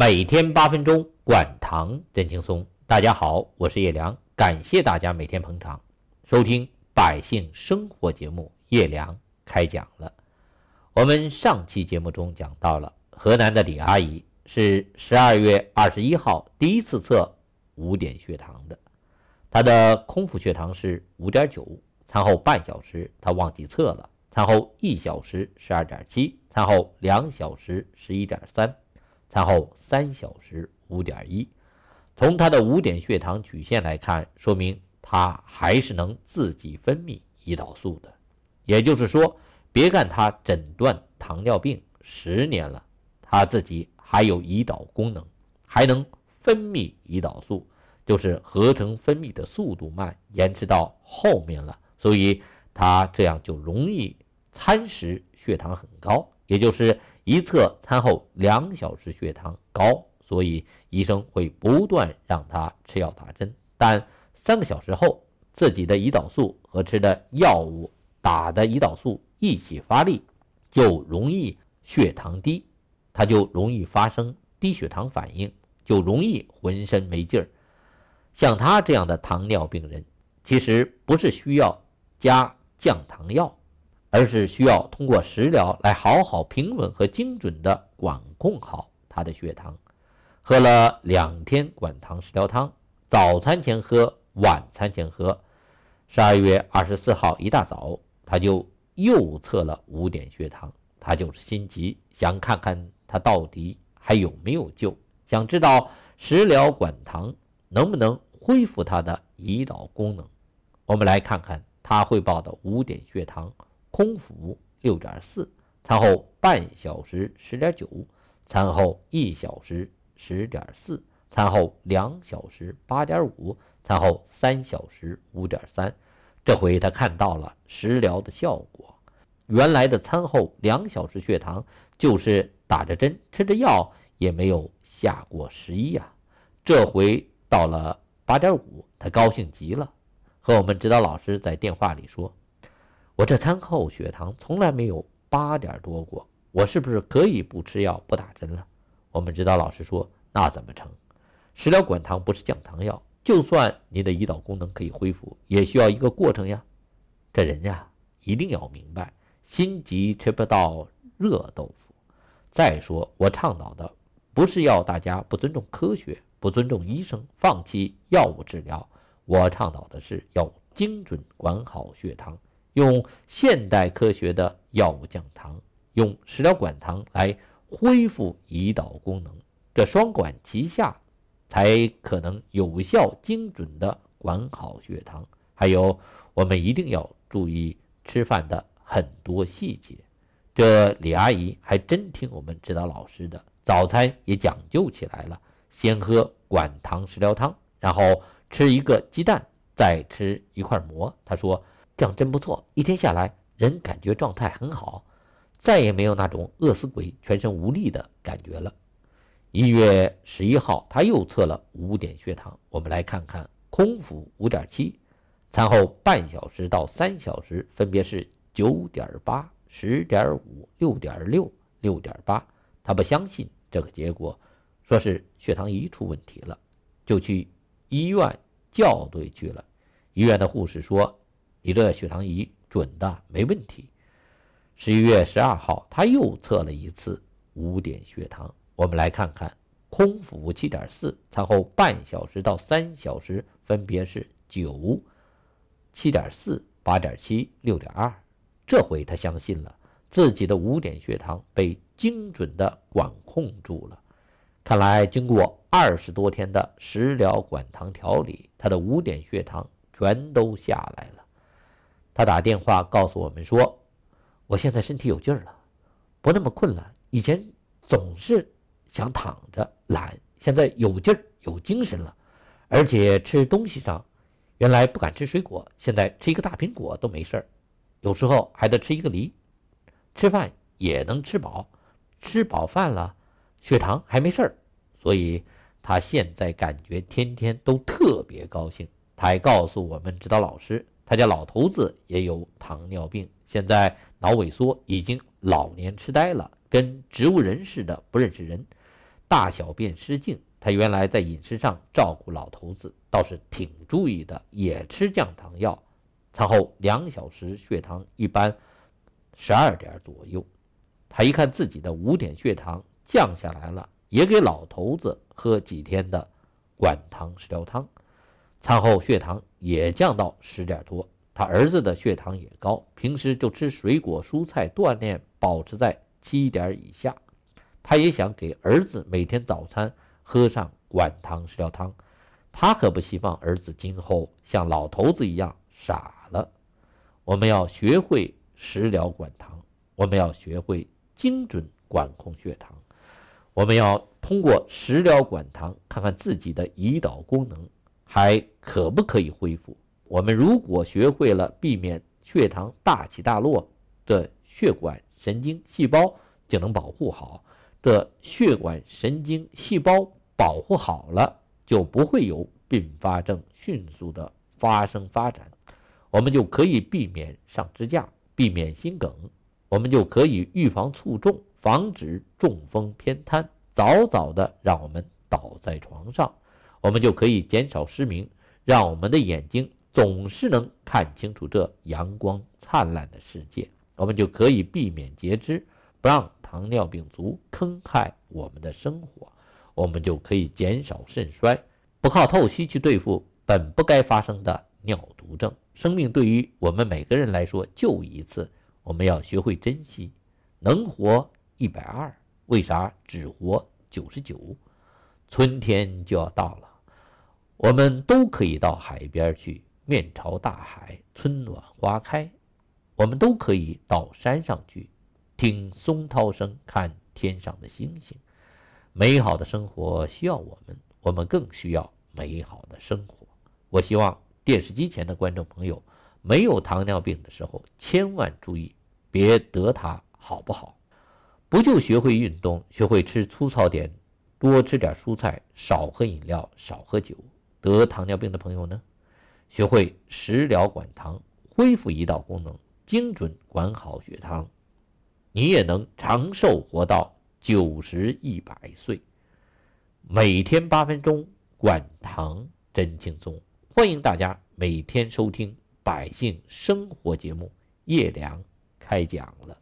每天八分钟，管糖真轻松。大家好，我是叶良，感谢大家每天捧场收听百姓生活节目。叶良开讲了。我们上期节目中讲到了河南的李阿姨是十二月二十一号第一次测五点血糖的，她的空腹血糖是五点九，餐后半小时她忘记测了，餐后一小时十二点七，餐后两小时十一点三。餐后三小时五点一，从他的五点血糖曲线来看，说明他还是能自己分泌胰岛素的。也就是说，别看他诊断糖尿病十年了，他自己还有胰岛功能，还能分泌胰岛素，就是合成分泌的速度慢，延迟到后面了，所以他这样就容易餐时血糖很高，也就是。一测餐后两小时血糖高，所以医生会不断让他吃药打针。但三个小时后，自己的胰岛素和吃的药物打的胰岛素一起发力，就容易血糖低，他就容易发生低血糖反应，就容易浑身没劲儿。像他这样的糖尿病人，其实不是需要加降糖药。而是需要通过食疗来好好平稳和精准地管控好他的血糖。喝了两天管糖食疗汤，早餐前喝，晚餐前喝。十二月二十四号一大早，他就又测了五点血糖，他就是心急，想看看他到底还有没有救，想知道食疗管糖能不能恢复他的胰岛功能。我们来看看他汇报的五点血糖。空腹六点四，餐后半小时十点九，餐后一小时十点四，餐后两小时八点五，餐后三小时五点三。这回他看到了食疗的效果，原来的餐后两小时血糖就是打着针吃着药也没有下过十一呀。这回到了八点五，他高兴极了，和我们指导老师在电话里说。我这餐后血糖从来没有八点多过，我是不是可以不吃药不打针了？我们指导老师说，那怎么成？食疗管糖不是降糖药，就算你的胰岛功能可以恢复，也需要一个过程呀。这人呀，一定要明白，心急吃不到热豆腐。再说，我倡导的不是要大家不尊重科学，不尊重医生，放弃药物治疗。我倡导的是要精准管好血糖。用现代科学的药物降糖，用食疗管糖来恢复胰岛功能，这双管齐下，才可能有效精准的管好血糖。还有，我们一定要注意吃饭的很多细节。这李阿姨还真听我们指导老师的，早餐也讲究起来了，先喝管糖食疗汤，然后吃一个鸡蛋，再吃一块馍。她说。这样真不错，一天下来人感觉状态很好，再也没有那种饿死鬼、全身无力的感觉了。一月十一号，他又测了五点血糖，我们来看看空腹五点七，餐后半小时到三小时分别是九点八、十点五、六点六、六点八。他不相信这个结果，说是血糖仪出问题了，就去医院校对去了。医院的护士说。你这血糖仪准的没问题。十一月十二号，他又测了一次五点血糖。我们来看看，空腹七点四，餐后半小时到三小时分别是九、七点四、八点七、六点二。这回他相信了自己的五点血糖被精准的管控住了。看来经过二十多天的食疗管糖调理，他的五点血糖全都下来了。他打电话告诉我们说：“我现在身体有劲儿了，不那么困了。以前总是想躺着懒，现在有劲儿、有精神了。而且吃东西上，原来不敢吃水果，现在吃一个大苹果都没事儿。有时候还得吃一个梨。吃饭也能吃饱，吃饱饭了，血糖还没事儿。所以他现在感觉天天都特别高兴。他还告诉我们指导老师。”他家老头子也有糖尿病，现在脑萎缩，已经老年痴呆了，跟植物人似的，不认识人。大小便失禁。他原来在饮食上照顾老头子倒是挺注意的，也吃降糖药。餐后两小时，血糖一般十二点左右。他一看自己的五点血糖降下来了，也给老头子喝几天的管糖食疗汤。餐后血糖也降到十点多。他儿子的血糖也高，平时就吃水果蔬菜锻炼，保持在七点以下。他也想给儿子每天早餐。喝上管糖食疗汤，他可不希望儿子今后像老头子一样傻了。我们要学会食疗管糖，我们要学会精准管控血糖，我们要通过食疗管糖看看自己的胰岛功能还可不可以恢复。我们如果学会了避免血糖大起大落的血管神经细胞，就能保护好这血管神经细胞。保护好了，就不会有并发症迅速的发生发展，我们就可以避免上支架，避免心梗，我们就可以预防卒中，防止中风偏瘫，早早的让我们倒在床上，我们就可以减少失明，让我们的眼睛总是能看清楚这阳光灿烂的世界，我们就可以避免截肢，不让糖尿病足坑害我们的生活。我们就可以减少肾衰，不靠透析去对付本不该发生的尿毒症。生命对于我们每个人来说就一次，我们要学会珍惜。能活一百二，为啥只活九十九？春天就要到了，我们都可以到海边去，面朝大海，春暖花开。我们都可以到山上去，听松涛声，看天上的星星。美好的生活需要我们，我们更需要美好的生活。我希望电视机前的观众朋友，没有糖尿病的时候，千万注意别得它，好不好？不就学会运动，学会吃粗糙点，多吃点蔬菜，少喝饮料，少喝酒。得糖尿病的朋友呢，学会食疗管糖，恢复胰岛功能，精准管好血糖，你也能长寿活到。九十一百岁，每天八分钟，管糖真轻松。欢迎大家每天收听《百姓生活》节目，叶良开讲了。